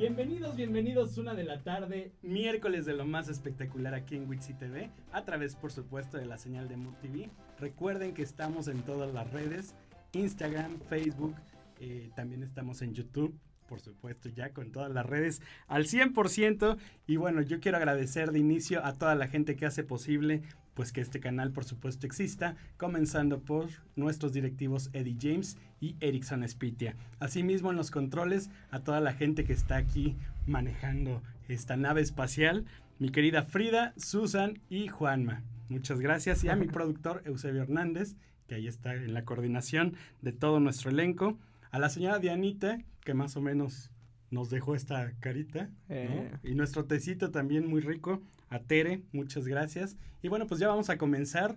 Bienvenidos, bienvenidos, una de la tarde, miércoles de lo más espectacular aquí en Wixi TV, a través, por supuesto, de la señal de Mood TV. Recuerden que estamos en todas las redes, Instagram, Facebook, eh, también estamos en YouTube, por supuesto, ya con todas las redes al 100%. Y bueno, yo quiero agradecer de inicio a toda la gente que hace posible pues que este canal por supuesto exista, comenzando por nuestros directivos Eddie James y Erickson Spitia. Asimismo en los controles a toda la gente que está aquí manejando esta nave espacial, mi querida Frida, Susan y Juanma. Muchas gracias y a mi productor Eusebio Hernández, que ahí está en la coordinación de todo nuestro elenco, a la señora Dianita, que más o menos nos dejó esta carita. Eh. Y nuestro tecito también muy rico. A Tere, muchas gracias. Y bueno, pues ya vamos a comenzar.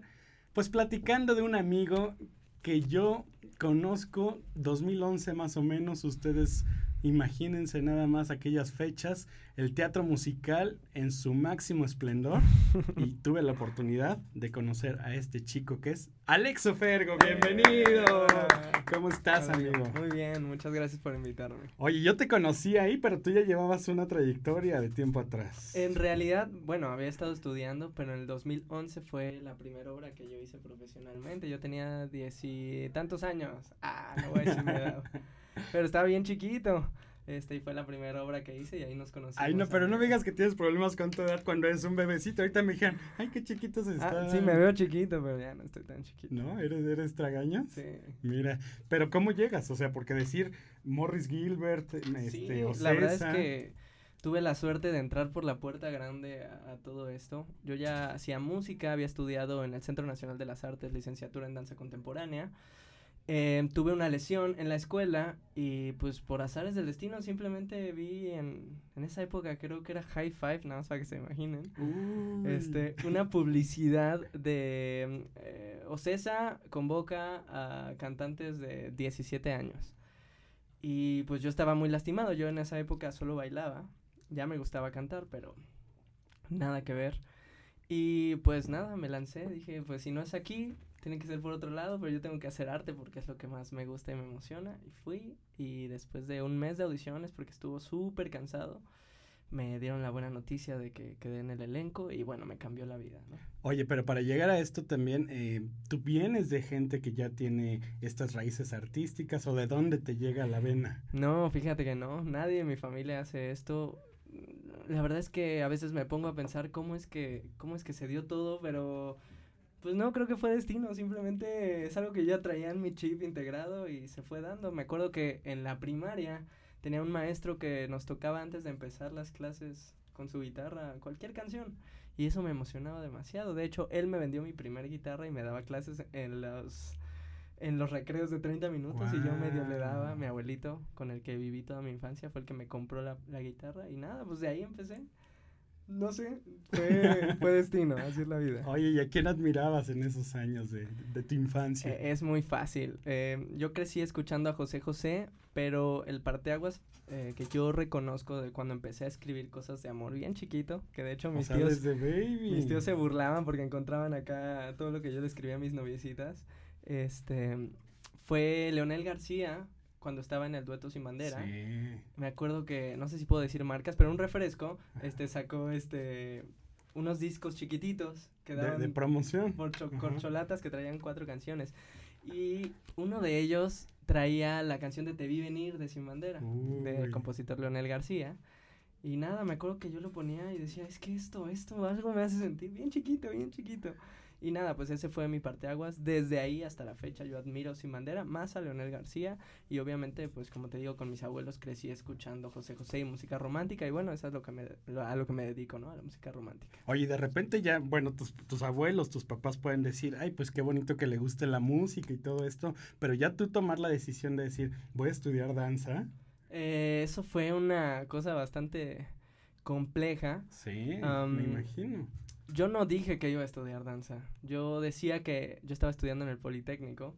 Pues platicando de un amigo que yo conozco 2011 más o menos. Ustedes Imagínense nada más aquellas fechas, el teatro musical en su máximo esplendor y tuve la oportunidad de conocer a este chico que es Alex Ofergo, bienvenido. ¿Cómo estás, amigo? Muy bien, muchas gracias por invitarme. Oye, yo te conocí ahí, pero tú ya llevabas una trayectoria de tiempo atrás. En realidad, bueno, había estado estudiando, pero en el 2011 fue la primera obra que yo hice profesionalmente. Yo tenía diez y tantos años. Ah, no voy a decir mi edad. Pero estaba bien chiquito. Este, y fue la primera obra que hice y ahí nos conocimos. Ay, no, pero no me digas que tienes problemas con tu edad cuando eres un bebecito. Ahorita me dijeron, ay, qué chiquitos están. Ah, sí, me veo chiquito, pero ya no estoy tan chiquito. ¿No? ¿Eres, eres tragaño? Sí. Mira, pero ¿cómo llegas? O sea, porque decir Morris Gilbert, este, sí, la verdad es que tuve la suerte de entrar por la puerta grande a, a, todo esto. Yo ya hacía música, había estudiado en el Centro Nacional de las Artes, licenciatura en danza contemporánea. Eh, tuve una lesión en la escuela y pues por azares del destino simplemente vi en, en esa época creo que era High Five, nada más para que se imaginen, este, una publicidad de eh, Ocesa convoca a cantantes de 17 años. Y pues yo estaba muy lastimado, yo en esa época solo bailaba, ya me gustaba cantar, pero nada que ver. Y pues nada, me lancé, dije, pues si no es aquí, tiene que ser por otro lado, pero yo tengo que hacer arte porque es lo que más me gusta y me emociona. Y fui y después de un mes de audiciones, porque estuvo súper cansado, me dieron la buena noticia de que quedé en el elenco y bueno, me cambió la vida. Oye, pero para llegar a esto también, eh, ¿tú vienes de gente que ya tiene estas raíces artísticas o de dónde te llega la vena? No, fíjate que no, nadie en mi familia hace esto. La verdad es que a veces me pongo a pensar cómo es que, cómo es que se dio todo, pero pues no, creo que fue destino, simplemente es algo que ya traía en mi chip integrado y se fue dando. Me acuerdo que en la primaria tenía un maestro que nos tocaba antes de empezar las clases con su guitarra, cualquier canción. Y eso me emocionaba demasiado. De hecho, él me vendió mi primer guitarra y me daba clases en los, en los recreos de 30 minutos y yo medio le daba. Mi abuelito, con el que viví toda mi infancia, fue el que me compró la, la guitarra y nada, pues de ahí empecé no sé, fue, destino, así es la vida. Oye, ¿y a quién admirabas en esos años de, tu infancia? Eh, es muy fácil. Eh, yo crecí escuchando a José José, pero el parteaguas eh, que yo reconozco de cuando empecé a escribir cosas de amor bien chiquito, que de hecho mis tíos mis tíos se burlaban porque encontraban acá todo lo que yo le escribía a mis noviecitas. Este fue Leonel García, cuando estaba en el dueto sin bandera. Me acuerdo que, no sé si puedo decir marcas, pero un refresco, este, sacó, este, unos discos chiquititos que daban... De, promoción. Por corcholatas que traían cuatro canciones. Y uno de ellos traía la canción de Te vi venir de Sin Bandera, del compositor Leonel García. Y nada, me acuerdo que yo lo ponía y decía, es que esto, esto, algo me hace sentir bien chiquito, bien chiquito. Y nada, pues ese fue mi parteaguas. Desde ahí hasta la fecha yo admiro Sin Bandera, más a Leonel García. Y obviamente, pues como te digo, con mis abuelos crecí escuchando José José y música romántica. Y bueno, eso es lo que me, a lo que me dedico, ¿no? A la música romántica. Oye, de repente ya, bueno, tus, tus abuelos, tus papás pueden decir, ay, pues qué bonito que le guste la música y todo esto. Pero ya tú tomar la decisión de decir, voy a estudiar danza. Eh, eso fue una cosa bastante compleja. Sí, me imagino yo no dije que iba a estudiar danza. Yo decía que yo estaba estudiando en el Politécnico.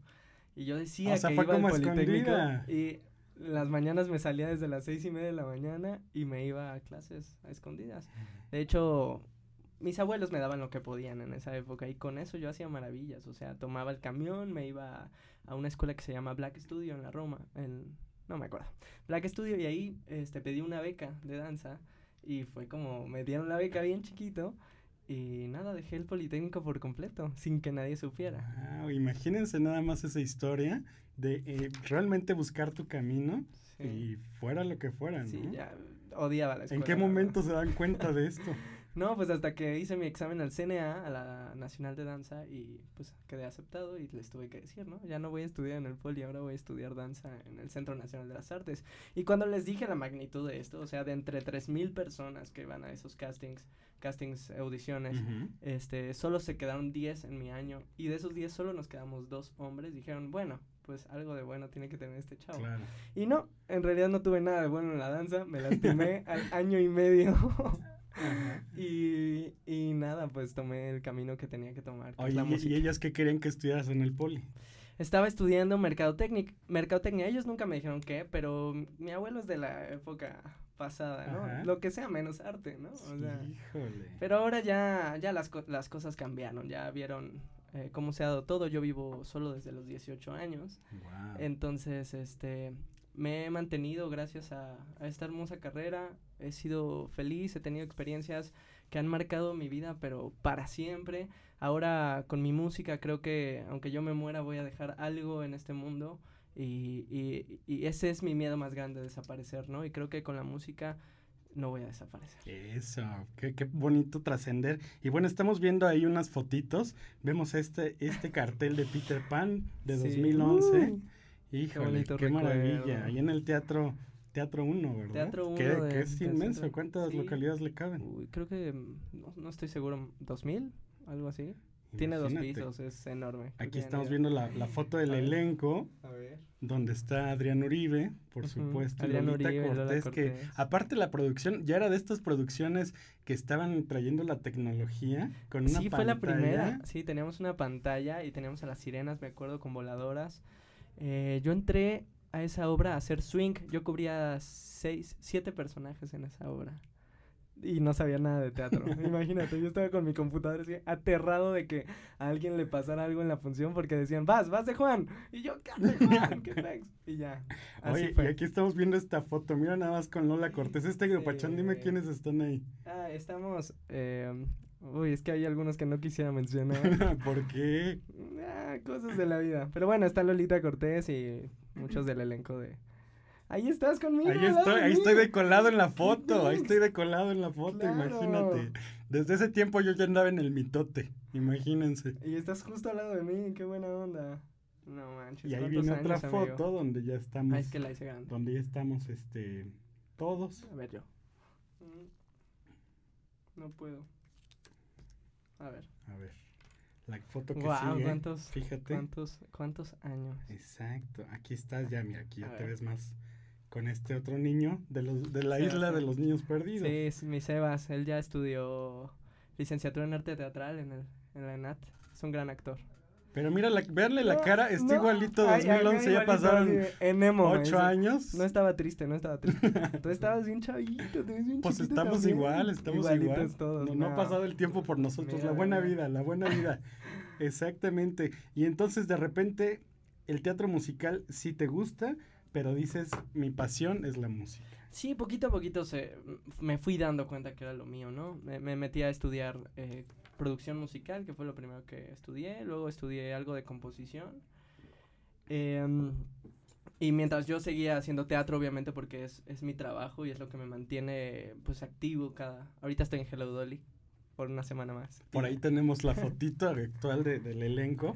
Y yo decía que iba al Politécnico. Y las mañanas me salía desde las seis y media de la mañana y me iba a clases a escondidas. De hecho, mis abuelos me daban lo que podían en esa época y con eso yo hacía maravillas. O sea, tomaba el camión, me iba a una escuela que se llama Black Studio en la Roma, en no me acuerdo. La que estudio y ahí este, pedí una beca de danza y fue como, me dieron la beca bien chiquito y nada, dejé el Politécnico por completo, sin que nadie supiera. Wow, imagínense nada más esa historia de eh, realmente buscar tu camino y fuera lo que fuera, ¿no? Sí, ya odiaba la escuela. ¿En qué momento se dan cuenta de esto? No, pues hasta que hice mi examen al CNA, a la Nacional de Danza, y pues quedé aceptado y les tuve que decir, ¿no? Ya no voy a estudiar en el Poli, ahora voy a estudiar danza en el Centro Nacional de las Artes. Y cuando les dije la magnitud de esto, o sea, de entre 3.000 personas que van a esos castings, castings, audiciones, este, solo se quedaron 10 en mi año, y de esos 10 solo nos quedamos dos hombres, dijeron, bueno, pues algo de bueno tiene que tener este chavo. Y no, en realidad no tuve nada de bueno en la danza, me lastimé al año y medio. Y, y nada, pues tomé el camino que tenía que tomar. Oye, ¿y ellas qué querían que estudiaras en el poli? Estaba estudiando mercadotecnia, mercadotecnia. Ellos nunca me dijeron qué, pero mi abuelo es de la época pasada, ¿no? Lo que sea menos arte, ¿no? O Híjole. Pero ahora ya, ya las, las cosas cambiaron, ya vieron eh, cómo se ha dado todo. Yo vivo solo desde los 18 años. Entonces, este, me he mantenido gracias a, esta hermosa carrera. He sido feliz, he tenido experiencias que han marcado mi vida, pero para siempre. Ahora con mi música creo que aunque yo me muera voy a dejar algo en este mundo y, y, y ese es mi miedo más grande, desaparecer, ¿no? Y creo que con la música no voy a desaparecer. Eso, qué, qué bonito trascender. Y bueno, estamos viendo ahí unas fotitos. Vemos este, este cartel de Peter Pan de 2011. Híjole, qué, maravilla. Ahí en el teatro, Teatro 1, ¿verdad? Teatro 1. Que, es inmenso. ¿Cuántas localidades le caben? Uy, creo que, no, no estoy seguro, ¿2000? Algo así. Tiene dos pisos, es enorme. Aquí estamos viendo la, la foto del elenco, a ver. donde está Adrián Uribe, por supuesto, Adrián Lolita Uribe, Cortés, Cortés, que aparte la producción, ya era de estas producciones que estaban trayendo la tecnología con una sí, fue la primera, sí, teníamos una pantalla y teníamos a las sirenas, me acuerdo, con voladoras, eh, yo entré a esa obra a hacer swing. Yo cubría seis, siete personajes en esa obra. Y no sabía nada de teatro. Imagínate, yo estaba con mi computadora así, aterrado de que a alguien le pasara algo en la función porque decían, vas, vas de Juan. Y yo, ¿qué hace Juan? ¿Qué Y ya. Oye, y aquí estamos viendo esta foto. Mira nada más con Lola Cortés. Este grupachón, dime quiénes están ahí. Ah, estamos eh, Uy, es que hay algunos que no quisiera mencionar. ¿Por qué? Ah, cosas de la vida. Pero bueno, está Lolita Cortés y muchos del elenco de... Ahí estás conmigo. Ahí estoy, ahí estoy decolado en la foto, ahí estoy decolado en la foto, imagínate. Desde ese tiempo yo ya andaba en el mitote, imagínense. Y estás justo al lado de mí, qué buena onda. No manches. Y ahí viene otra foto donde ya estamos. Ah, es que la hice grande. Donde ya estamos, este, todos. A ver yo. No puedo. A ver. A ver. La foto que sigue. ¿cuántos, fíjate. ¿cuántos, ¿Cuántos años? Exacto. Aquí estás ya, mira, aquí ya te ves más con este otro niño de los de la isla de los niños perdidos. Sí, es mi Sebas, él ya estudió licenciatura en arte teatral en el en la ENAT. Es un gran actor. Pero mira, la, verle la cara, está igualito 2011, ya pasaron ocho años. No estaba triste, no estaba triste. Tú estabas bien chavito, bien Pues estamos igual, estamos igual. Todos, no, ha pasado el tiempo por nosotros, la buena vida, la buena vida. Exactamente. Y entonces de repente el teatro musical sí te gusta, pero dices, mi pasión es la música. Sí, poquito a poquito se, me fui dando cuenta que era lo mío, ¿no? Me, me metí a estudiar eh, producción musical, que fue lo primero que estudié. Luego estudié algo de composición. Em, y mientras yo seguía haciendo teatro, obviamente, porque es, es, mi trabajo y es lo que me mantiene, pues, activo cada... Ahorita estoy en Hello Dolly por una semana más. Por ahí tenemos la fotito actual de, del elenco.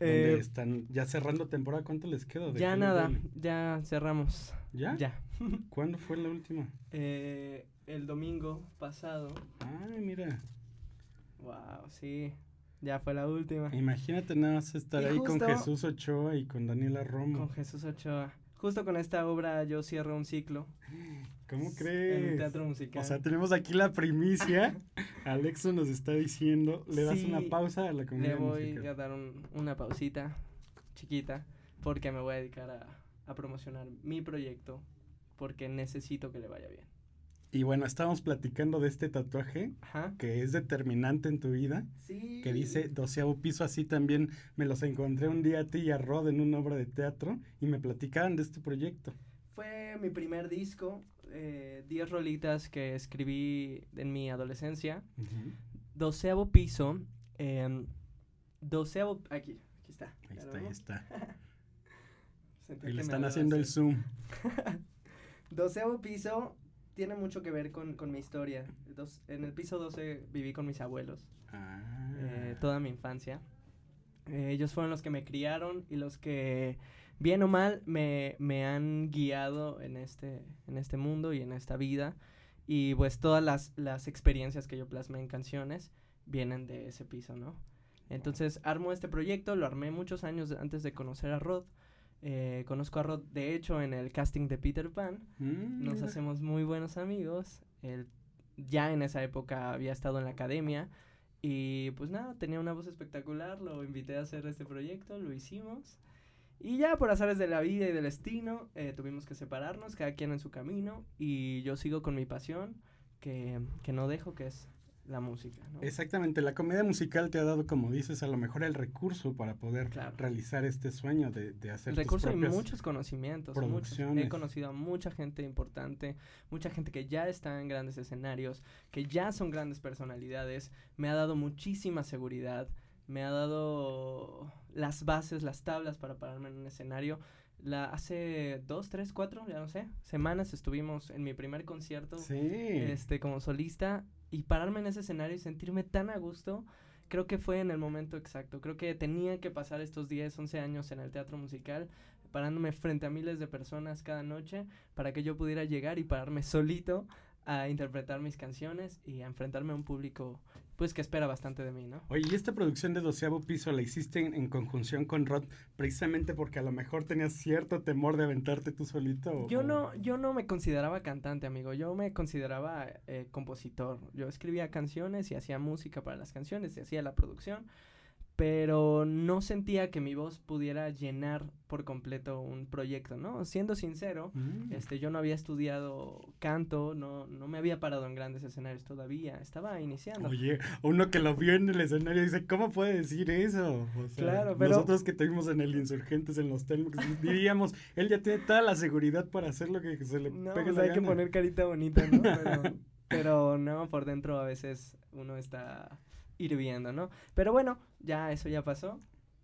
Eh, están ya cerrando temporada. ¿Cuánto les queda? De ya nada, ya cerramos. ¿Ya? Ya. ¿Cuándo fue la última? Eh, el domingo pasado. Ay, mira. Wow, sí. Ya fue la última. Imagínate nada más estar ahí con Jesús Ochoa y con Daniela Romo. Con Jesús Ochoa. Justo con esta obra yo cierro un ciclo. ¿Cómo crees? En un teatro musical. O sea, tenemos aquí la primicia. Alexo nos está diciendo, le das una pausa a la comunidad Le voy a dar una pausita chiquita porque me voy a dedicar a, a promocionar mi proyecto porque necesito que le vaya bien. Y bueno, estábamos platicando de este tatuaje que es determinante en tu vida. Sí. Que dice doceavo piso, así también me los encontré un día a ti y a Rod en una obra de teatro y me platicaban de este proyecto. fue mi primer disco, 10 eh, rolitas que escribí en mi adolescencia. Doceavo piso, eh, doceavo, aquí, aquí está. Ahí está, ahí está. y le están haciendo el zoom. doceavo piso tiene mucho que ver con, con mi historia. en el piso 12 viví con mis abuelos. Eh, toda mi infancia. Eh, ellos fueron los que me criaron y los que, bien o mal, me, me han guiado en este, en este mundo y en esta vida. Y pues todas las, las experiencias que yo plasmé en canciones vienen de ese piso, ¿no? Entonces armo este proyecto, lo armé muchos años antes de conocer a Rod. Eh, conozco a Rod, de hecho, en el casting de Peter Pan. Mm, Nos hacemos muy buenos amigos. Él ya en esa época había estado en la academia. Y pues nada, tenía una voz espectacular, lo invité a hacer este proyecto, lo hicimos. Y ya por azares de la vida y del destino, eh, tuvimos que separarnos, cada quien en su camino. Y yo sigo con mi pasión, que, que no dejo, que es la música. ¿no? Exactamente, la comedia musical te ha dado, como dices, a lo mejor el recurso para poder realizar este sueño de, de hacer recurso tus propias y muchos conocimientos. He conocido a mucha gente importante, mucha gente que ya está en grandes escenarios, que ya son grandes personalidades. Me ha dado muchísima seguridad, me ha dado las bases, las tablas para pararme en un escenario. La, hace dos, tres, cuatro, ya no sé, semanas estuvimos en mi primer concierto este, como solista y pararme en ese escenario y sentirme tan a gusto, creo que fue en el momento exacto. Creo que tenía que pasar estos 10, 11 años en el teatro musical, parándome frente a miles de personas cada noche, para que yo pudiera llegar y pararme solito a interpretar mis canciones y a enfrentarme a un público pues que espera bastante de mí, ¿no? Oye, y esta producción de doceavo piso la hiciste en, conjunción con Rod precisamente porque a lo mejor tenías cierto temor de aventarte tú solito. Yo no, yo no me consideraba cantante, amigo. Yo me consideraba eh, compositor. Yo escribía canciones y hacía música para las canciones y hacía la producción pero no sentía que mi voz pudiera llenar por completo un proyecto, ¿no? Siendo sincero, mm. este, yo no había estudiado canto, no, no me había parado en grandes escenarios todavía, estaba iniciando. Oye, uno que lo vio en el escenario dice, ¿cómo puede decir eso? claro, pero... Nosotros que tuvimos en el Insurgentes, en los Telmex, diríamos, él ya tiene toda la seguridad para hacer lo que se le no, pegue pues hay que poner carita bonita, ¿no? Pero, pero no, por dentro a veces uno está hirviendo, ¿no? Pero bueno, ya eso ya pasó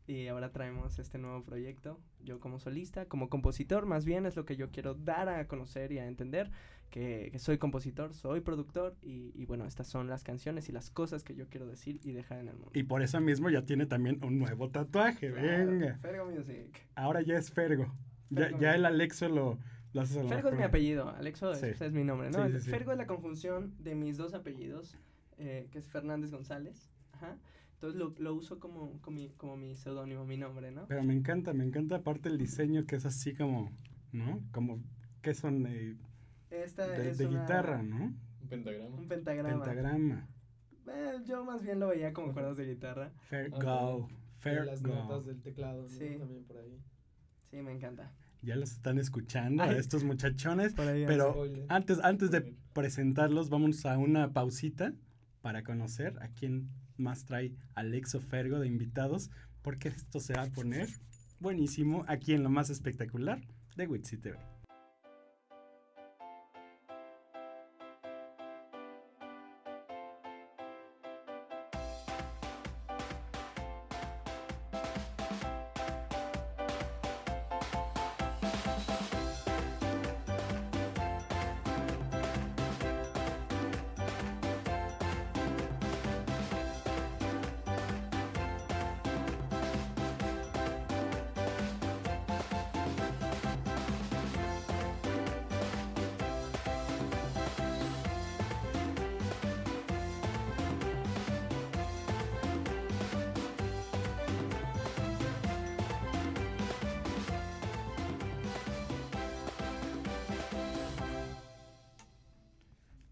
y ahora traemos este nuevo proyecto. Yo como solista, como compositor, más bien es lo que yo quiero dar a conocer y a entender, que, soy compositor, soy productor y, bueno, estas son las canciones y las cosas que yo quiero decir y dejar en el mundo. Y por eso mismo ya tiene también un nuevo tatuaje, venga. Fergo Music. Ahora ya es Fergo. ya, el Alexo lo... lo Fergo es mi apellido, Alexo es, mi nombre, ¿no? Fergo es la conjunción de mis dos apellidos, eh, que es Fernández González. Ajá. Entonces lo, lo uso como, como mi, como mi seudónimo, mi nombre, ¿no? Pero me encanta, me encanta aparte el diseño que es así como, ¿no? Como, ¿qué son? Eh, Esta de, es de guitarra, ¿no? Un pentagrama. Un pentagrama. Pentagrama. Eh, yo más bien lo veía como cuerdas de guitarra. Fair go. Fair las notas del teclado, ¿no? Sí. También por ahí. Sí, me encanta. Ya los están escuchando a estos muchachones. pero antes, antes de presentarlos, vamos a una pausita para conocer a quién más trae Alexo Fergo de invitados, porque esto se va a poner buenísimo aquí en lo más espectacular de Witsi TV.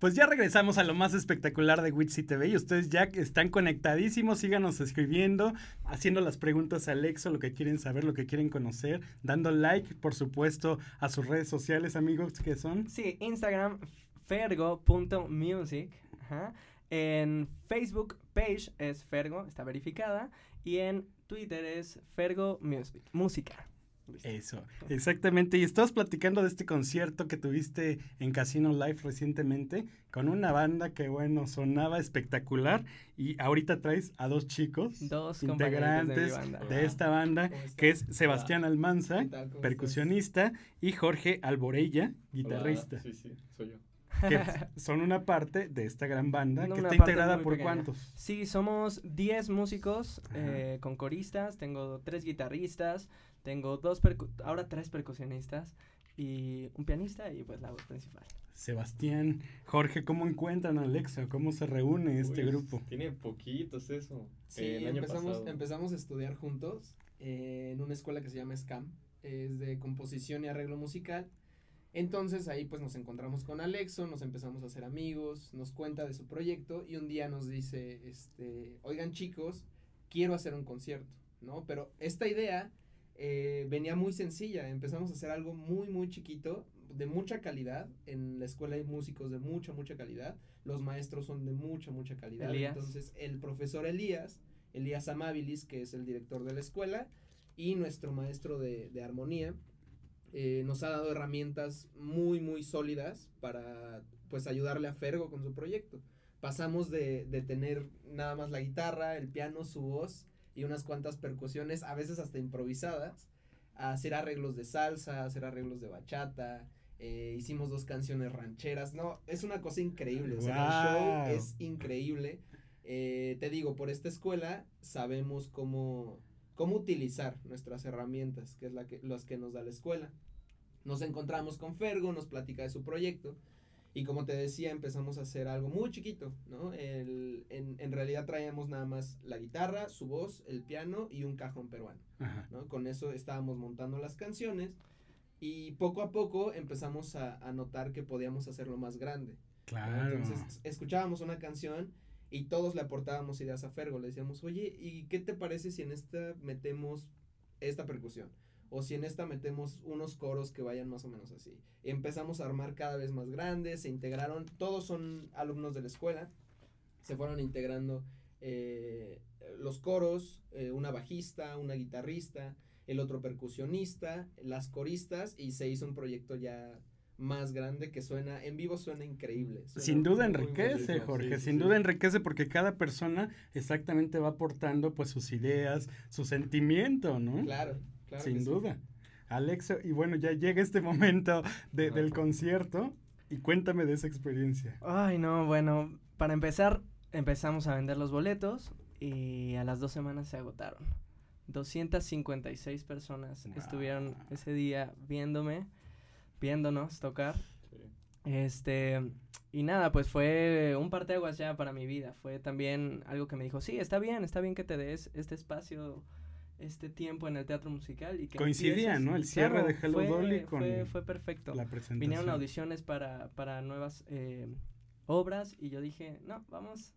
Pues ya regresamos a lo más espectacular de Witsi TV y ustedes ya están conectadísimos, síganos escribiendo, haciendo las preguntas a Alexo, lo que quieren saber, lo que quieren conocer, dando like, por supuesto, a sus redes sociales, amigos, que son. Sí, Instagram, fergo.music. En Facebook page es Fergo, está verificada. Y en Twitter es Fergo Music, Música. Eso, exactamente. Y estabas platicando de este concierto que tuviste en Casino Live recientemente con una banda que, bueno, sonaba espectacular. Y ahorita traes a dos chicos dos integrantes de, esta banda, que es Sebastián Almanza, percusionista, y Jorge Alborella, guitarrista. Sí, sí, soy yo. Que son una parte de esta gran banda que está integrada por cuántos. Sí, somos 10 músicos eh, con coristas, tengo tres guitarristas, tengo dos, ahora tres percusionistas y un pianista y pues la voz principal. Sebastián, Jorge, ¿cómo encuentran a Alexa? ¿Cómo se reúne este grupo? Tiene poquitos eso. Sí, empezamos, empezamos a estudiar juntos eh, en una escuela que se llama SCAM, es de composición y arreglo musical. Entonces ahí pues nos encontramos con Alexo, nos empezamos a hacer amigos, nos cuenta de su proyecto y un día nos dice, este, oigan chicos, quiero hacer un concierto, ¿no? Pero esta idea eh, venía muy sencilla. Empezamos a hacer algo muy, muy chiquito, de mucha calidad. En la escuela hay músicos de mucha, mucha calidad. Los maestros son de mucha, mucha calidad. Entonces, el profesor Elías, Elías Amabilis, que es el director de la escuela, y nuestro maestro de, armonía, eh, nos ha dado herramientas muy, muy sólidas para, pues, ayudarle a Fergo con su proyecto. Pasamos de, de tener nada más la guitarra, el piano, su voz, y unas cuantas percusiones, a veces hasta improvisadas, a hacer arreglos de salsa, hacer arreglos de bachata. Eh, hicimos dos canciones rancheras. No, es una cosa increíble. O sea, el show es increíble. Eh, te digo, por esta escuela sabemos cómo, cómo utilizar nuestras herramientas, que es la que, las que nos da la escuela. Nos encontramos con Fergo, nos platica de su proyecto y como te decía, empezamos a hacer algo muy chiquito, ¿no? El, en, en, realidad traíamos nada más la guitarra, su voz, el piano y un cajón peruano, ¿no? Con eso estábamos montando las canciones y poco a poco empezamos a, a notar que podíamos hacerlo más grande. Claro. Entonces escuchábamos una canción y todos le aportábamos ideas a Fergo, le decíamos, oye, ¿y qué te parece si en esta metemos esta percusión? O si en esta metemos unos coros que vayan más o menos así. Empezamos a armar cada vez más grandes, se integraron, todos son alumnos de la escuela, se fueron integrando eh, los coros, eh, una bajista, una guitarrista, el otro percusionista, las coristas y se hizo un proyecto ya más grande que suena, en vivo suena increíble. sin duda enriquece, Jorge, sin duda enriquece porque cada persona exactamente va aportando pues sus ideas, su sentimiento, ¿no? Claro. Sin duda. Alexa, y bueno, ya llega este momento del concierto y cuéntame de esa experiencia. Ay, no, bueno, para empezar, empezamos a vender los boletos y a las dos semanas se agotaron. 256 personas estuvieron ese día viéndome, viéndonos tocar. Este, y nada, pues fue un parteaguas ya para mi vida. Fue también algo que me dijo, sí, está bien, está bien que te des este espacio este tiempo en el teatro musical y que coincidía, ¿no? El cierre de Hello fue, Dolly con fue, perfecto. La presentación. Vinieron audiciones para, para nuevas eh, obras y yo dije, no, vamos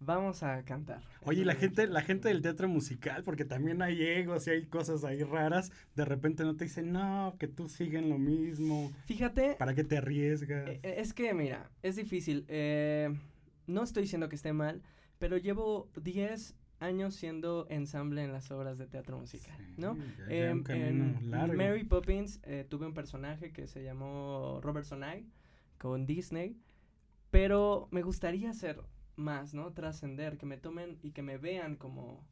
vamos a cantar. Oye, la gente, la gente del teatro musical, porque también hay egos y hay cosas ahí raras, de repente no te dicen, no, que tú siguen lo mismo. Fíjate. ¿Para qué te arriesgas? Eh, es que, mira, es difícil. Eh, no estoy diciendo que esté mal, pero llevo 10 años siendo ensamble en las obras de teatro musical, ¿no? Em, en Mary Poppins eh, tuve un personaje que se llamó Robert Sonai con Disney, pero me gustaría hacer más, ¿no? Trascender, que me tomen y que me vean como,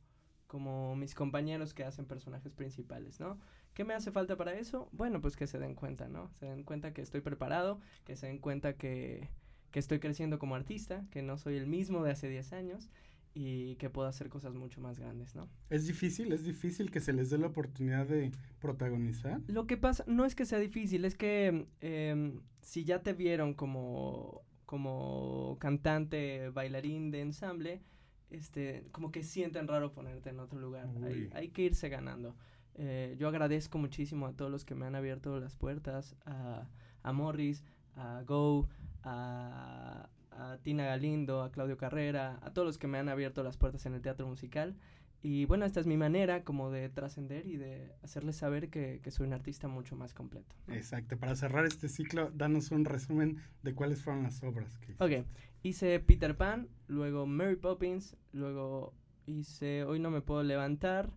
como mis compañeros que hacen personajes principales, ¿no? ¿Qué me hace falta para eso? Bueno, pues que se den cuenta, ¿no? Se den cuenta que estoy preparado, que se den cuenta que, que estoy creciendo como artista, que no soy el mismo de hace 10 años y que pueda hacer cosas mucho más grandes, ¿no? Es difícil, es difícil que se les dé la oportunidad de protagonizar. Lo que pasa, no es que sea difícil, es que em, si ya te vieron como, como cantante, bailarín de ensamble, este, como que sienten raro ponerte en otro lugar. Hay, hay, que irse ganando. Eh, yo agradezco muchísimo a todos los que me han abierto las puertas, a, a Morris, a Go, a, a Tina Galindo, a Claudio Carrera, a todos los que me han abierto las puertas en el teatro musical. Y bueno, esta es mi manera como de trascender y de hacerles saber que, soy un artista mucho más completo. Exacto. Para cerrar este ciclo, danos un resumen de cuáles fueron las obras que hiciste. Ok. Hice Peter Pan, luego Mary Poppins, luego hice Hoy no me puedo levantar,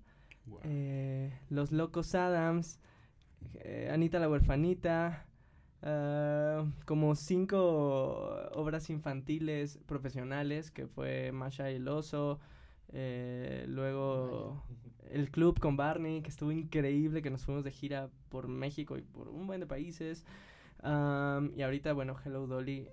Eh, Los Locos Adams, eh, Anita la Huerfanita, ah, como cinco obras infantiles profesionales, que fue Masha y el Oso, eh, luego el club con Barney, que estuvo increíble, que nos fuimos de gira por México y por un buen de países. y ahorita, bueno, Hello Dolly,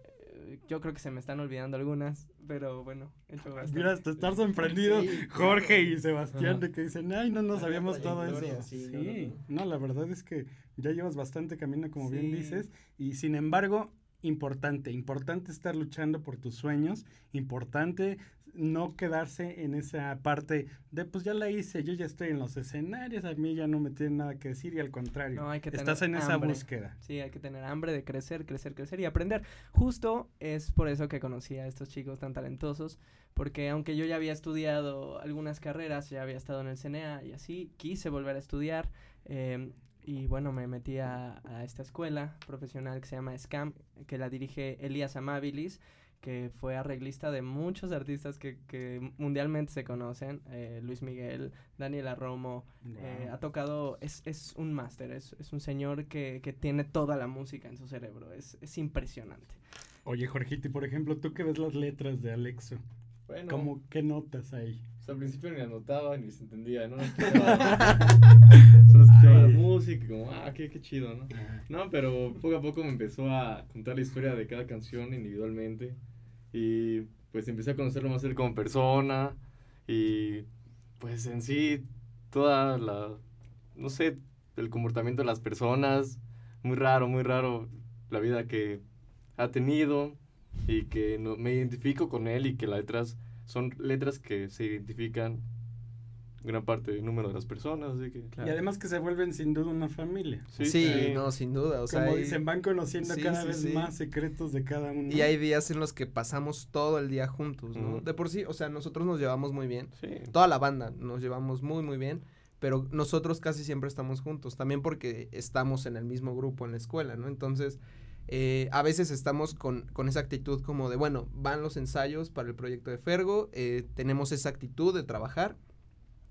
yo creo que se me están olvidando algunas, pero bueno, hecho bastante. Mira, hasta estar sorprendido Jorge y Sebastián de que dicen, ay, no no sabíamos todo eso. Sí, no, la verdad es que ya llevas bastante camino, como bien dices, y sin embargo, importante, importante estar luchando por tus sueños, importante no quedarse en esa parte de pues ya la hice, yo ya estoy en los escenarios, a mí ya no me tiene nada que decir y al contrario, no, hay que estás en esa búsqueda. Sí, hay que tener hambre de crecer, crecer, crecer y aprender. Justo es por eso que conocí a estos chicos tan talentosos, porque aunque yo ya había estudiado algunas carreras, ya había estado en el CNA y así, quise volver a estudiar. Eh, y bueno, me metí a, a, esta escuela profesional que se llama SCAM, que la dirige Elías Amabilis, que fue arreglista de muchos artistas que, que mundialmente se conocen, eh, Luis Miguel, Daniela Romo, eh, ha tocado, es, es un máster, es, es, un señor que, que, tiene toda la música en su cerebro, es, es impresionante. Oye, Jorgiti, por ejemplo, tú que ves las letras de Alexo, bueno, ¿cómo, ¿qué notas ahí? al principio ni anotaba ni se entendía, ¿no? música como, ah, qué, qué chido, ¿no? No, pero poco a poco me empezó a contar la historia de cada canción individualmente y pues empecé a conocerlo más él como persona y pues en sí toda la, no sé, el comportamiento de las personas, muy raro, muy raro la vida que ha tenido y que no, me identifico con él y que las letras son letras que se identifican gran parte del número de las personas. Así que, Y además que se vuelven sin duda una familia. Sí, no, sin duda. O Como dicen, van conociendo cada vez más secretos de cada uno. Y hay días en los que pasamos todo el día juntos, ¿no? De por sí, o sea, nosotros nos llevamos muy bien. Toda la banda nos llevamos muy, muy bien. Pero nosotros casi siempre estamos juntos. También porque estamos en el mismo grupo en la escuela, ¿no? Entonces, eh, a veces estamos con, con, esa actitud como de, bueno, van los ensayos para el proyecto de Fergo, eh, tenemos esa actitud de trabajar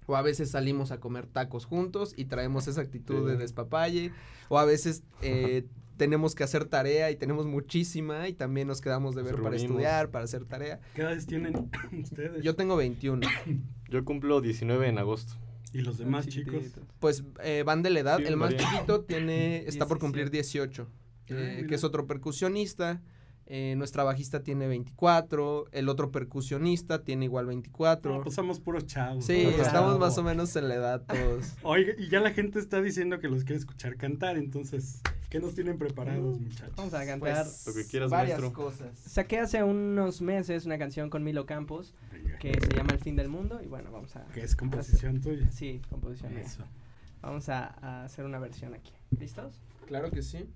o a veces salimos a comer tacos juntos y traemos esa actitud de despapalle. O a veces eh, tenemos que hacer tarea y tenemos muchísima y también nos quedamos de ver para estudiar, para hacer tarea. ¿Qué edades tienen ustedes? Yo tengo 21. Yo cumplo 19 en agosto. ¿Y los demás chicos? Pues eh, van de la edad. el más chiquito tiene, está por cumplir 18, eh, que es otro percusionista. Eh, nuestra bajista tiene 24, el otro percusionista tiene igual 24. No, pues somos puros chavos. Sí, estamos más o menos en la edad todos. Oye, y ya la gente está diciendo que los quiere escuchar cantar, entonces, ¿qué nos tienen preparados, muchachos? Vamos a cantar pues, lo que quieras, varias cosas. Saqué hace unos meses una canción con Milo Campos que se llama El fin del mundo y bueno, vamos a... ¿Que es composición tuya? Sí, composición Eso. Vamos a, a hacer una versión aquí. ¿Listos? Claro que sí.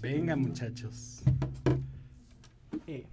Venga, muchachos. Turkey.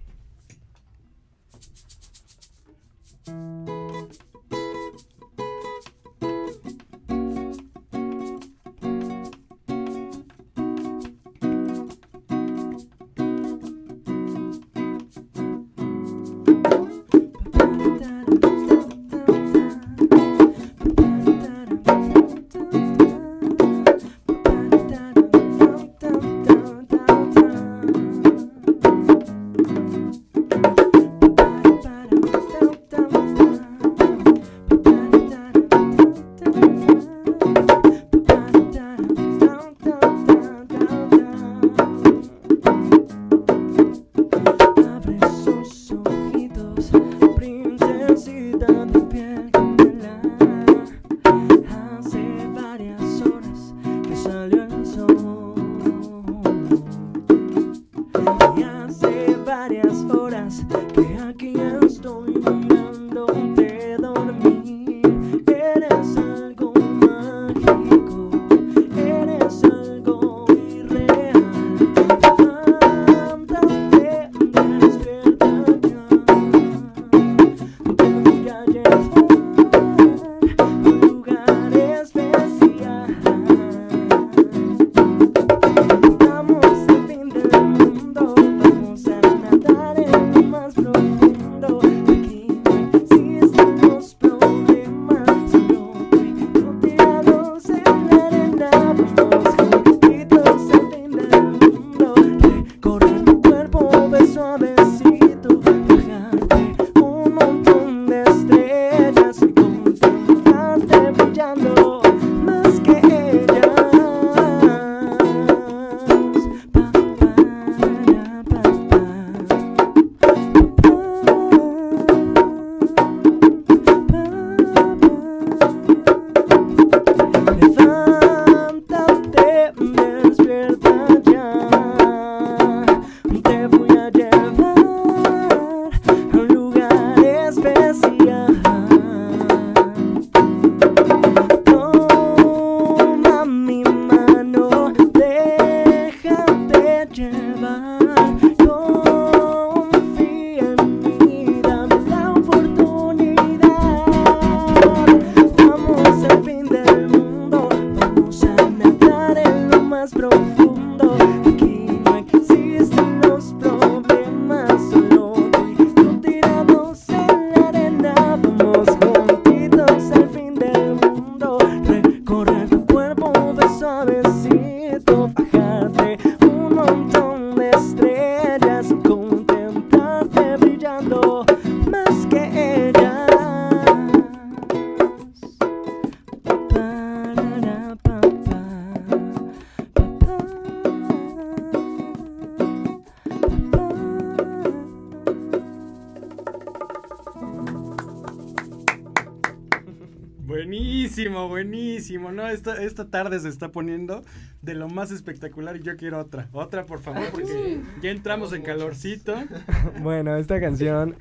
Esta, tarde se está poniendo de lo más espectacular y yo quiero otra. Otra, por favor, porque ya entramos en calorcito. Bueno, esta canción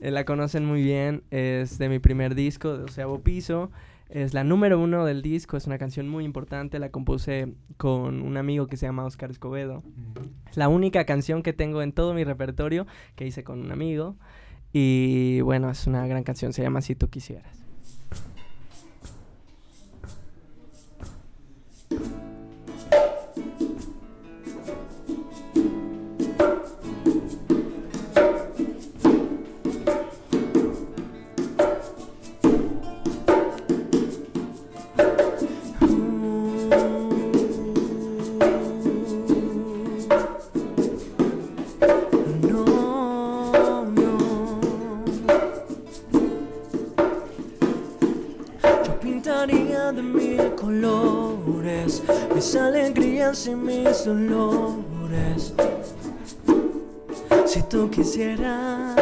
eh, la conocen muy bien. Es de mi primer disco, de Oceavo Piso. Es la número uno del disco, es una canción muy importante, la compuse con un amigo que se llama Oscar Escobedo. Es la única canción que tengo en todo mi repertorio que hice con un amigo. Y bueno, es una gran canción, se llama Si tú quisieras. Y mis dolores. Si tú quisieras,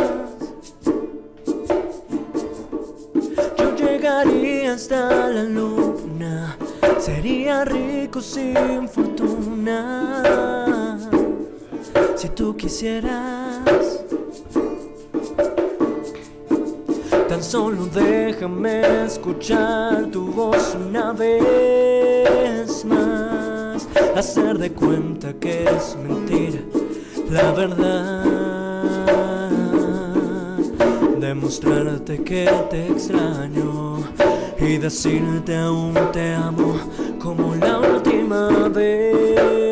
yo llegaría hasta la luna. Sería rico sin fortuna. Si tú quisieras. Tan solo déjame escuchar tu voz una vez hacer de cuenta que es mentira la verdad, demostrarte que te extraño y decirte aún te amo como la última vez.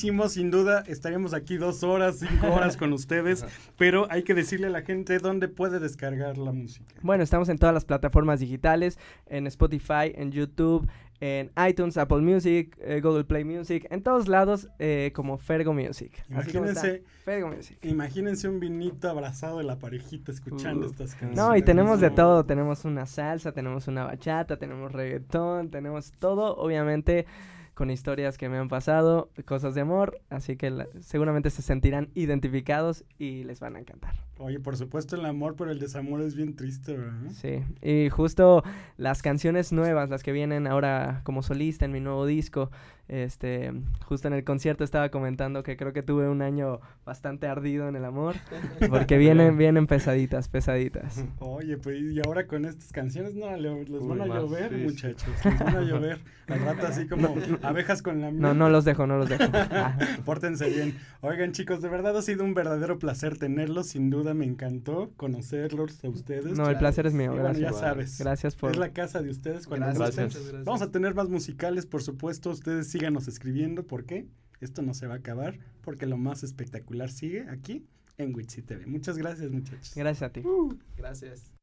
sin duda. Estaríamos aquí dos horas, cinco horas con ustedes, pero hay que decirle a la gente dónde puede descargar la música. Bueno, estamos en todas las plataformas digitales, en Spotify, en YouTube, en iTunes, Apple Music, eh, Google Play Music, en todos lados eh, como Fergo Music. Imagínense, Fergo Music. Imagínense un vinito abrazado de la parejita escuchando uh, estas canciones. No, y tenemos de todo, tenemos una salsa, tenemos una bachata, tenemos reggaetón, tenemos todo, obviamente con historias que me han pasado, cosas de amor, así que seguramente se sentirán identificados y les van a encantar. Oye, por supuesto el amor, pero el desamor es bien triste, ¿verdad? Sí, y justo las canciones nuevas, las que vienen ahora como solista en mi nuevo disco, este, justo en el concierto estaba comentando que creo que tuve un año bastante ardido en el amor, porque vienen, vienen pesaditas, pesaditas. Oye, pues y ahora con estas canciones, no, les van a llover, muchachos, les van a llover. Al rato así como abejas con la miel. No, no los dejo, no los dejo. Pórtense bien. Oigan, chicos, de verdad ha sido un verdadero placer tenerlos, sin duda me encantó conocerlos a ustedes. No, el placer es mío, gracias. ya sabes. Gracias por... Es la casa de ustedes cuando gracias. Vamos a tener más musicales, por supuesto, ustedes sí síganos escribiendo. ¿Por qué? Esto no se va a acabar porque lo más espectacular sigue aquí en Witsi TV. Muchas gracias, muchachos. Gracias a ti. Uh. gracias.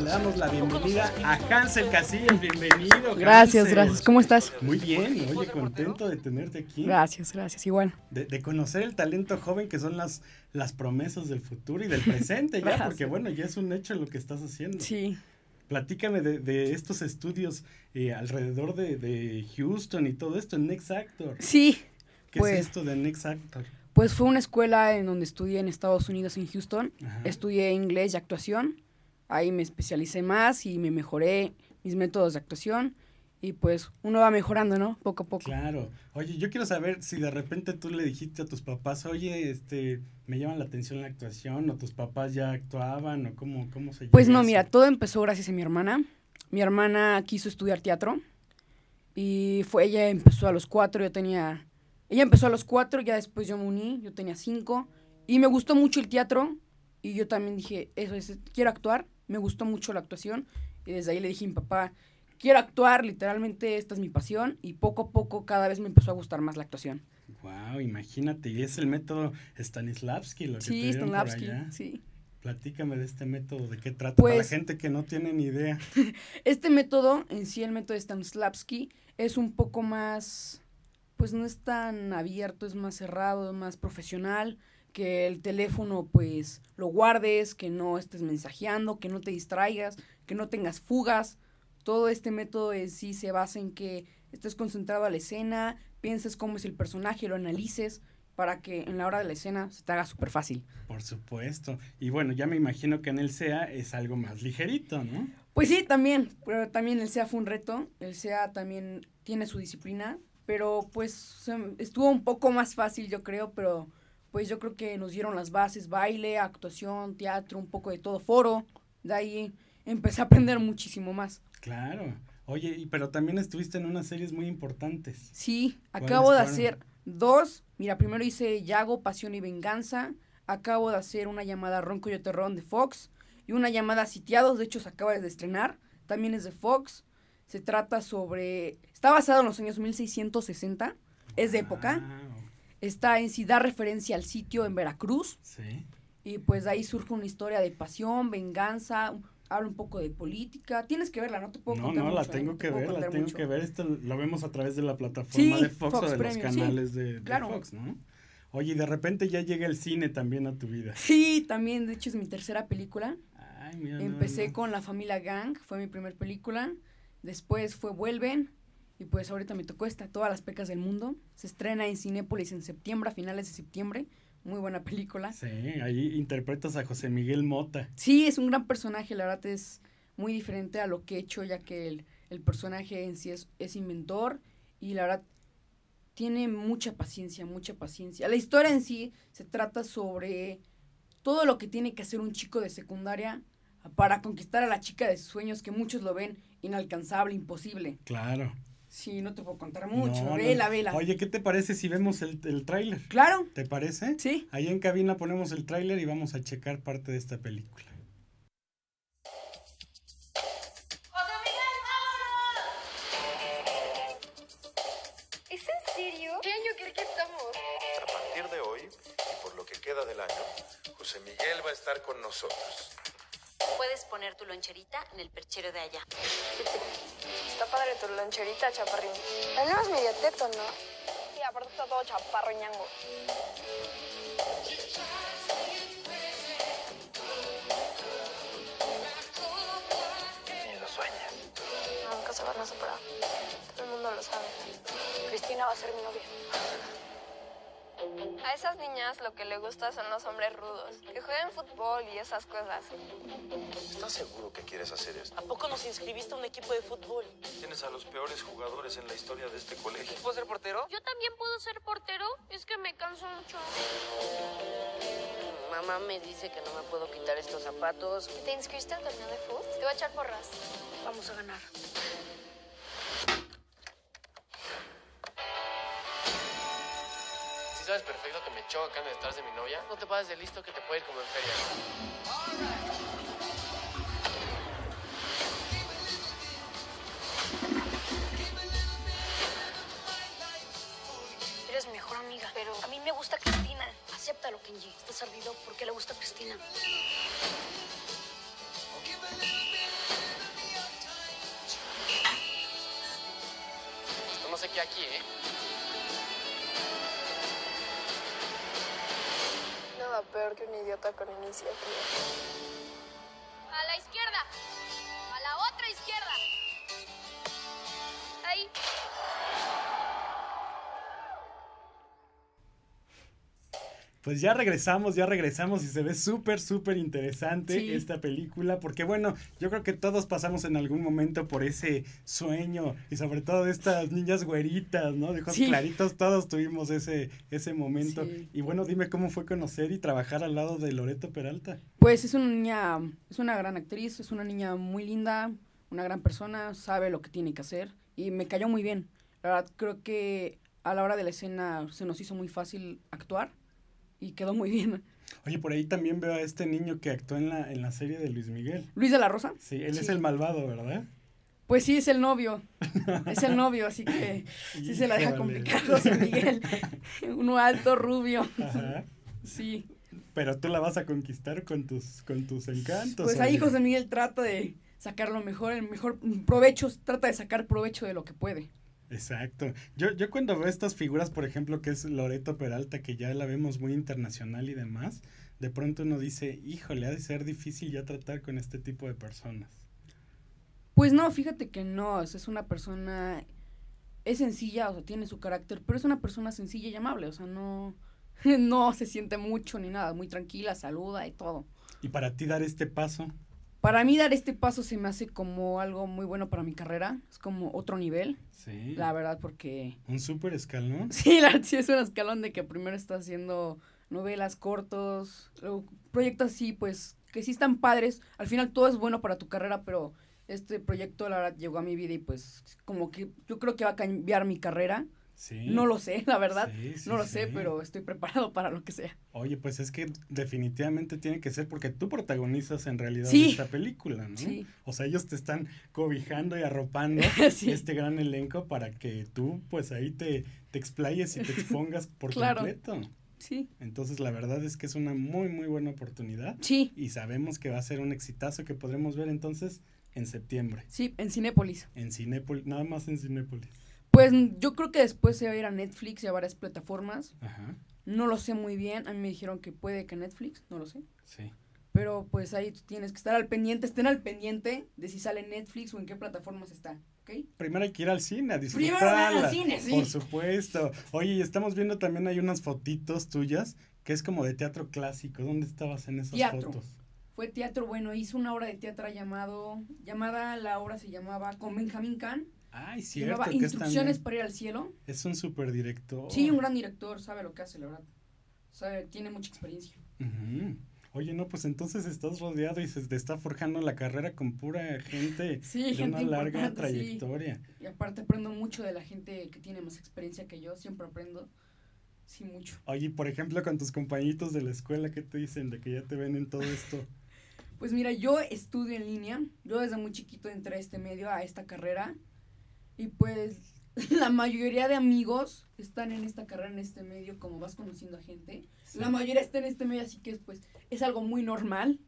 Le damos la bienvenida a Hansel Casillas. Bienvenido. Gracias, gracias. ¿Cómo estás? Muy bien, oye, contento de tenerte aquí. Gracias, gracias, igual. De, conocer el talento joven que son las, las promesas del futuro y del presente ya, porque bueno, ya es un hecho lo que estás haciendo. Sí. Platícame de, estos estudios eh, alrededor de, Houston y todo esto en Next Actor. Sí. ¿Qué es pues esto de Next Actor? Pues fue una escuela en donde estudié en Estados Unidos, en Houston. Estudié inglés y actuación ahí me especialicé más y me mejoré mis métodos de actuación y pues uno va mejorando, ¿no? Poco a poco. Claro. Oye, yo quiero saber si de repente tú le dijiste a tus papás, oye, este, me llama la atención la actuación, o tus papás ya actuaban, o cómo, cómo se Pues no, mira, todo empezó gracias a mi hermana. Mi hermana quiso estudiar teatro y fue, ella empezó a los cuatro, yo tenía, ella empezó a los cuatro, ya después yo me uní, yo tenía cinco, y me gustó mucho el teatro, y yo también dije, eso es, quiero actuar, me gustó mucho la actuación y desde ahí le dije a mi papá, quiero actuar, literalmente esta es mi pasión y poco a poco cada vez me empezó a gustar más la actuación. Wow, imagínate, y es el método Stanislavski lo que sí, Stanislavski, sí. Platícame de este método, de qué trata para la pues gente que no tiene ni idea. este método, en sí el método de Stanislavski, es un poco más, pues no es tan abierto, es más cerrado, es más profesional que el teléfono pues lo guardes, que no estés mensajeando, que no te distraigas, que no tengas fugas. Todo este método en sí se basa en que estés concentrado a la escena, pienses cómo es el personaje, lo analices para que en la hora de la escena se te haga súper fácil. Por supuesto. Y bueno, ya me imagino que en el SEA es algo más ligerito, ¿no? Pues sí, también, pero también el SEA fue un reto. El SEA también tiene su disciplina, pero pues estuvo un poco más fácil, yo creo, pero pues yo creo que nos dieron las bases, baile, actuación, teatro, un poco de todo, foro. De ahí empecé a aprender muchísimo más. Claro. Oye, pero también estuviste en unas series muy importantes. Sí, acabo de hacer dos. Mira, primero hice Yago, Pasión y Venganza. Acabo de hacer una llamada Ronco y Terrón de Fox. Y una llamada Sitiados, de hecho se acaba de estrenar. También es de Fox. Se trata sobre... Está basado en los años 1660. Es de época. Está en sí da referencia al sitio en Veracruz. Sí. Y pues ahí surge una historia de pasión, venganza, habla un poco de política. Tienes que verla, no te puedo no, No, la ¿eh? tengo que ver, la tengo que ver. Esto lo vemos a través de la plataforma de Fox, o de los canales de, Fox, ¿no? Oye, y de repente ya llega el cine también a tu vida. Sí, también, de hecho es mi tercera película. Ay, mira, Empecé con La Familia Gang, fue mi primera película. Después fue Vuelven, y pues ahorita me tocó esta, Todas las pecas del mundo. Se estrena en Cinépolis en septiembre, a finales de septiembre. Muy buena película. Sí, ahí interpretas a José Miguel Mota. Sí, es un gran personaje, la verdad es muy diferente a lo que he hecho, ya que el, el personaje en sí es, es inventor y la verdad tiene mucha paciencia, mucha paciencia. La historia en sí se trata sobre todo lo que tiene que hacer un chico de secundaria para conquistar a la chica de sus sueños, que muchos lo ven inalcanzable, imposible. Claro. Sí, no te puedo contar mucho. Vela, vela. Oye, ¿qué te parece si vemos el, el tráiler? Claro. ¿Te parece? Sí. Ahí en cabina ponemos el tráiler y vamos a checar parte de esta película. ¡Jose Miguel! ¿Es en serio? ¿Qué año crees que estamos? A partir de hoy, y por lo que queda del año, José Miguel va a estar con nosotros. Puedes poner tu loncherita en el perchero de allá. Está padre tu loncherita, chaparrín. El no es medio teto, ¿no? Sí, aparte está todo chaparro ñango. Ni lo sueñas. Nunca se van a separar. Todo el mundo lo sabe. Cristina va a ser mi novia. A esas niñas lo que le gusta son los hombres rudos, que juegan fútbol y esas cosas. ¿Estás seguro que quieres hacer esto? ¿A poco nos inscribiste a un equipo de fútbol? Tienes a los peores jugadores en la historia de este colegio. ¿Puedo ser portero? Yo también puedo ser portero. Es que me canso mucho. Mamá me dice que no me puedo quitar estos zapatos. ¿Te inscribiste al torneo de fútbol? Te voy a echar porras. Vamos a ganar. Sabes perfecto que me chocan detrás de mi novia, no te pases de listo que te puede ir como en feria. Eres mi mejor amiga, pero a mí me gusta Cristina. Acéptalo, Kenji. Estás ardido porque le gusta Cristina. No sé qué aquí, ¿eh? Peor que un idiota con iniciativa. Pues ya regresamos, ya regresamos y se ve súper, súper interesante Sí. esta película, porque bueno, yo creo que todos pasamos en algún momento por ese sueño y sobre todo de estas niñas güeritas, ¿no? De ojos Sí. claritos, todos tuvimos ese, ese momento. Sí. Y bueno, dime cómo fue conocer y trabajar al lado de Loreto Peralta. Pues es una niña, es una gran actriz, es una niña muy linda, una gran persona, sabe lo que tiene que hacer y me cayó muy bien. La verdad creo que a la hora de la escena se nos hizo muy fácil actuar y quedó muy bien. Oye, por ahí también veo a este niño que actuó en la, en la serie de Luis Miguel. Luis de la Rosa, Sí, él es el malvado, ¿verdad? pues sí es el novio, es el novio, así que sí se la deja Híjole. complicada José Miguel. Uno alto, rubio, Ajá. sí. Pero tú la vas a conquistar con tus, con tus encantos. Pues ahí oye. José Miguel trata de sacar lo mejor, el mejor provecho, trata de sacar provecho de lo que puede. Exacto. Yo, yo cuando veo estas figuras, por ejemplo, que es Loreto Peralta, que ya la vemos muy internacional y demás, de pronto uno dice, híjole, ha de ser difícil ya tratar con este tipo de personas. Pues no, fíjate que no, es una persona, es sencilla, o sea, tiene su carácter, pero es una persona sencilla y amable, o sea, no, no se siente mucho ni nada, muy tranquila, saluda y todo. Y para ti dar este paso, Para mí dar este paso se me hace como algo muy bueno para mi carrera, es como otro nivel, sí, la verdad, porque un súper escalón. sí, la verdad sí es un escalón de que primero está haciendo novelas cortos, luego proyectos así, pues, que sí están padres, al final todo es bueno para tu carrera, pero este proyecto la verdad llegó a mi vida y pues como que yo creo que va a cambiar mi carrera. Sí. No lo sé, la verdad. Sí, sí, no lo sé, pero estoy preparado para lo que sea. Oye, pues es que definitivamente tiene que ser porque tú protagonizas en realidad esta película, ¿no? Sí. O sea, ellos te están cobijando y arropando este gran elenco para que tú, pues ahí te, te explayes y te expongas por Claro. completo. Sí. Entonces, la verdad es que es una muy, muy buena oportunidad. Sí. Y sabemos que va a ser un exitazo que podremos ver entonces en septiembre. Sí, en Cinépolis. En Cinépolis, nada más en Cinépolis. Pues yo creo que después se va a ir a Netflix y a varias plataformas. Ajá, No lo sé muy bien. A mí me dijeron que puede que Netflix, no lo sé. sí. Pero pues ahí tú tienes que estar al pendiente, estén al pendiente de si sale Netflix o en qué plataformas está, ¿ok? Primero hay que ir al cine a Primero disfrutarla. vean al cine, sí. Por supuesto. Oye, y estamos viendo también hay unas fotitos tuyas que es como de teatro clásico. ¿Dónde estabas en esas Teatro. fotos? Fue teatro, bueno, hizo una obra de teatro llamado, llamada, la obra se llamaba con Benjamín Kahn. Ay, cierto. llamaba que es, Instrucciones para ir al cielo. es un super director. Sí, un gran director, sabe lo que hace, la verdad. Sabe, tiene mucha experiencia. Oye, no, pues entonces estás rodeado y se te está forjando la carrera con pura gente Sí, de gente una larga importante, sí. trayectoria. Y aparte aprendo mucho de la gente que tiene más experiencia que yo, siempre aprendo. Sí, mucho. Oye, por ejemplo, con tus compañitos de la escuela, ¿qué te dicen de que ya te ven en todo esto? Pues mira, yo estudio en línea. Yo desde muy chiquito entré a este medio, a esta carrera. Y pues la mayoría de amigos están en esta carrera, en este medio, como vas conociendo a gente. La mayoría está en este medio, así que pues es algo muy normal.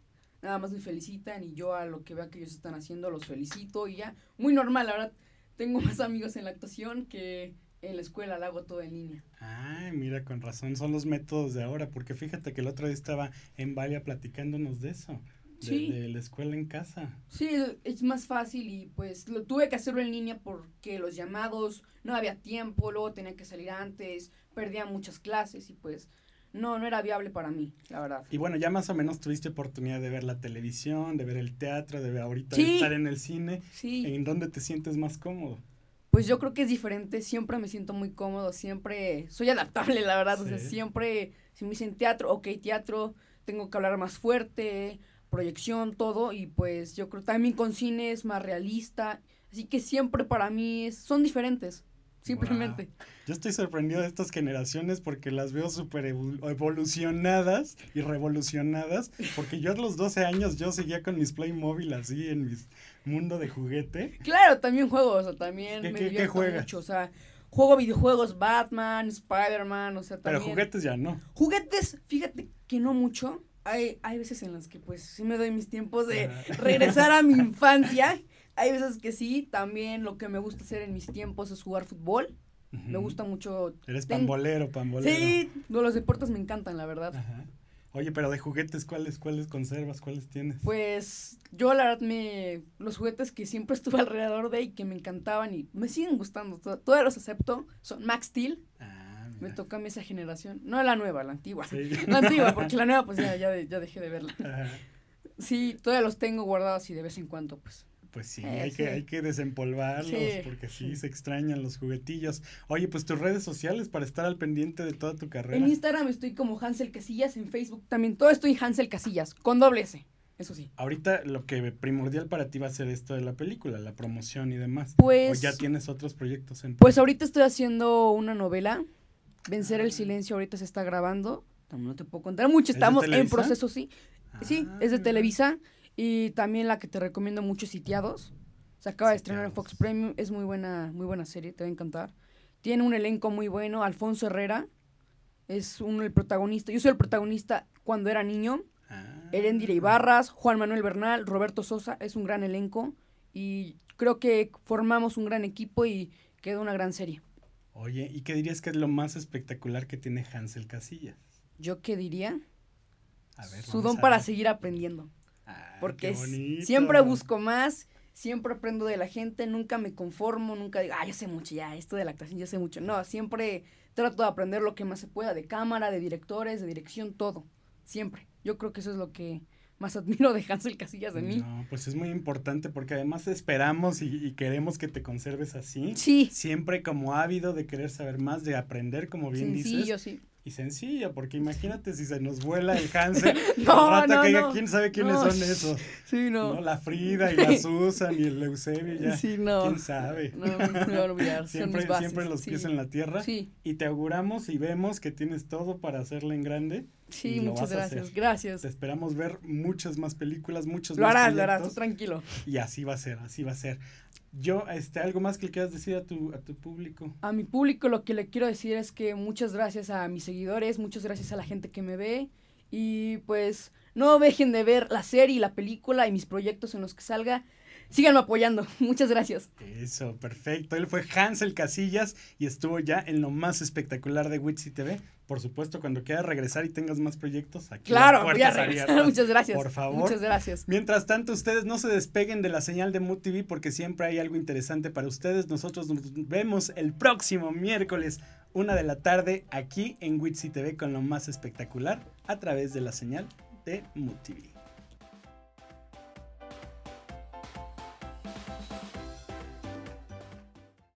Nada más me felicitan y yo a lo que vea que ellos están haciendo los felicito y ya. Muy normal, la verdad. Tengo más amigos en la actuación que en la escuela, la hago todo en línea. Ay, mira, con razón, son los métodos de ahora, porque fíjate que el otro día estaba en Valia platicándonos de eso. De, Sí. de la escuela en casa. Sí, es más fácil y pues lo tuve que hacerlo en línea porque los llamados no había tiempo, luego tenía que salir antes, perdía muchas clases y pues no, no era viable para mí, la verdad. Y bueno, ya más o menos tuviste oportunidad de ver la televisión, de ver el teatro, de ver ahorita Sí. estar en el cine. Sí. ¿En dónde te sientes más cómodo? Pues yo creo que es diferente, siempre me siento muy cómodo, siempre soy adaptable, la verdad, o sea, Sí. siempre, si me dicen teatro, ok, teatro, tengo que hablar más fuerte, proyección, todo, y pues yo creo también con cine es más realista, así que siempre para mí es- son diferentes, simplemente. Wow. Yo estoy sorprendido de estas generaciones porque las veo súper evolucionadas y revolucionadas. Porque yo a los 12 años yo seguía con mis Playmobil así en mi mundo de juguete. Claro, también juego, o sea, también ¿Qué- me qué- qué juegas? mucho, o sea, juego videojuegos Batman, Spider-Man, o sea, Pero también. juguetes ya no. Juguetes, fíjate que no mucho. Hay, hay veces en las que pues sí me doy mis tiempos de regresar a mi infancia. Hay veces que sí, también lo que me gusta hacer en mis tiempos es jugar fútbol. Me gusta mucho. Eres pambolero, pambolero. Sí, los deportes me encantan, la verdad. Ajá. Oye, pero de juguetes, ¿cuáles, cuáles conservas? ¿Cuáles tienes? Pues yo la verdad me... Los juguetes que siempre estuve alrededor de y que me encantaban y me siguen gustando, to- todos los acepto, son Max Steel. Me toca a mí esa generación. No la nueva, la antigua. Sí. La antigua, porque la nueva pues ya, ya, ya dejé de verla. Ajá. Sí, todavía los tengo guardados y de vez en cuando pues. Pues sí, Eh, hay, sí. Que, hay que desempolvarlos Sí, porque sí, se extrañan los juguetillos. Oye, pues tus redes sociales para estar al pendiente de toda tu carrera. En Instagram estoy como Hansel Casillas, en Facebook también todo estoy Hansel Casillas, con doble S, eso sí. Ahorita lo que primordial para ti va a ser esto de la película, la promoción y demás. Pues- O ya tienes otros proyectos en Pues ahorita estoy haciendo una novela, Vencer el Silencio, ahorita se está grabando. No, te puedo contar mucho, ¿Es de estamos en proceso, sí. Sí, Ah, es de Televisa. Y también la que te recomiendo mucho Sitiados. Se acaba de estrenar en Fox Premium, es muy buena, muy buena serie, te va a encantar. Tiene un elenco muy bueno, Alfonso Herrera es uno el protagonista. Yo soy el protagonista cuando era niño. Ah. Erendira Ibarras, Juan Manuel Bernal, Roberto Sosa, es un gran elenco y creo que formamos un gran equipo y quedó una gran serie. Oye, ¿y qué dirías que es lo más espectacular que tiene Hansel Casillas? ¿Yo qué diría? A ver, Su don a para ver. seguir aprendiendo. Ah, Porque siempre busco más, siempre aprendo de la gente, nunca me conformo, nunca digo, ah, ya sé mucho, ya, esto de la actuación, ya sé mucho. No, siempre trato de aprender lo que más se pueda, de cámara, de directores, de dirección, todo. Siempre. Yo creo que eso es lo que más admiro de Hansel Casillas de mí. No, pues es muy importante porque además esperamos y, y queremos que te conserves así. Sí. Siempre como ávido de querer saber más, de aprender, como bien Sencillo, dices. sí. Y sencillo, porque imagínate si se nos vuela el Hansel. No, rato no, que diga, no. quién sabe quiénes No, son esos. Sí, no. La Frida y la Susan y el Eusebio ya. Sí, no. ¿Quién sabe? No, me van a olvidar, son siempre, mis bases, siempre los sí. pies en la tierra. Sí. Y te auguramos y vemos que tienes todo para hacerla en grande. Sí, lo muchas gracias, gracias. Te esperamos ver muchas más películas, muchos Lo más harás, lo harás, proyectos. tú tranquilo. Y así va a ser, así va a ser. Yo, este, algo más que le quieras decir a tu, a tu público. A mi público lo que le quiero decir es que muchas gracias a mis seguidores, muchas gracias a la gente que me ve y pues no dejen de ver la serie y la película y mis proyectos en los que salga. Síganme apoyando. Muchas gracias. Eso, perfecto. Él fue Hansel Casillas y estuvo ya en lo más espectacular de Witsy TV. Por supuesto, cuando quieras regresar y tengas más proyectos, aquí Claro, voy a regresar. Muchas gracias. Por favor. Muchas gracias. Mientras tanto, ustedes no se despeguen de la señal de Mood TV porque siempre hay algo interesante para ustedes. Nosotros nos vemos el próximo miércoles, una de la tarde, aquí en Witsy TV con lo más espectacular a través de la señal de Mood TV.